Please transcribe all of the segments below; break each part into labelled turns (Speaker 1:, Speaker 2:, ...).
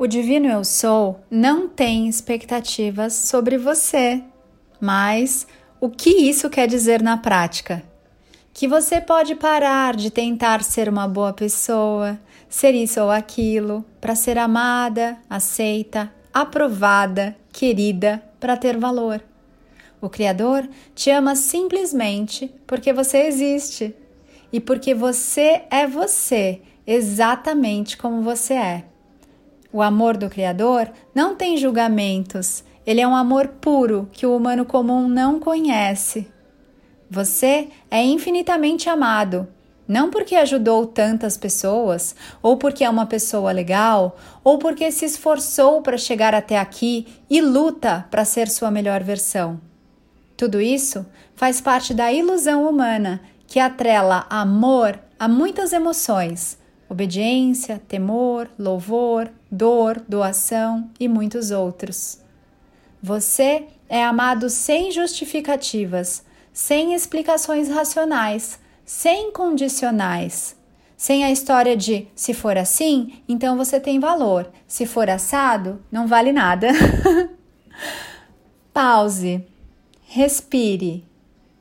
Speaker 1: O Divino Eu Sou não tem expectativas sobre você, mas o que isso quer dizer na prática? Que você pode parar de tentar ser uma boa pessoa, ser isso ou aquilo, para ser amada, aceita, aprovada, querida, para ter valor. O Criador te ama simplesmente porque você existe e porque você é você, exatamente como você é. O amor do Criador não tem julgamentos, ele é um amor puro que o humano comum não conhece. Você é infinitamente amado, não porque ajudou tantas pessoas, ou porque é uma pessoa legal, ou porque se esforçou para chegar até aqui e luta para ser sua melhor versão. Tudo isso faz parte da ilusão humana que atrela amor a muitas emoções obediência, temor, louvor, dor, doação e muitos outros. Você é amado sem justificativas, sem explicações racionais, sem condicionais. Sem a história de se for assim, então você tem valor, se for assado, não vale nada. Pause, respire,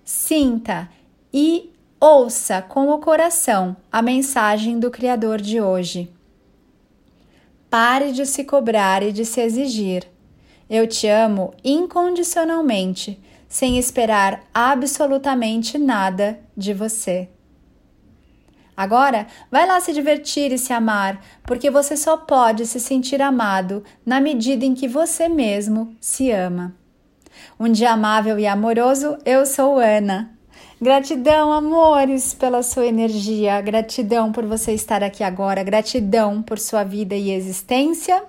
Speaker 1: sinta e Ouça com o coração a mensagem do Criador de hoje. Pare de se cobrar e de se exigir. Eu te amo incondicionalmente, sem esperar absolutamente nada de você. Agora, vai lá se divertir e se amar, porque você só pode se sentir amado na medida em que você mesmo se ama. Um dia amável e amoroso, eu sou Ana. Gratidão, amores, pela sua energia, gratidão por você estar aqui agora, gratidão por sua vida e existência.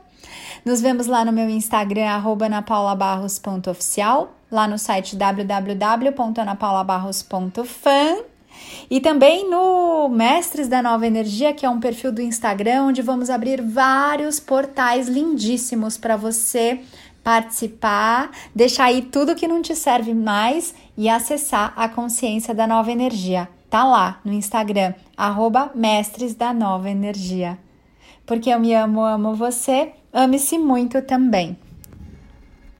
Speaker 1: Nos vemos lá no meu Instagram, anapaulabarros.oficial, lá no site www.anapaulabarros.fan e também no Mestres da Nova Energia, que é um perfil do Instagram, onde vamos abrir vários portais lindíssimos para você participar, deixar aí tudo que não te serve mais e acessar a consciência da nova energia. Tá lá no Instagram, arroba Mestres da Nova Energia. Porque eu me amo, amo você, ame-se muito também.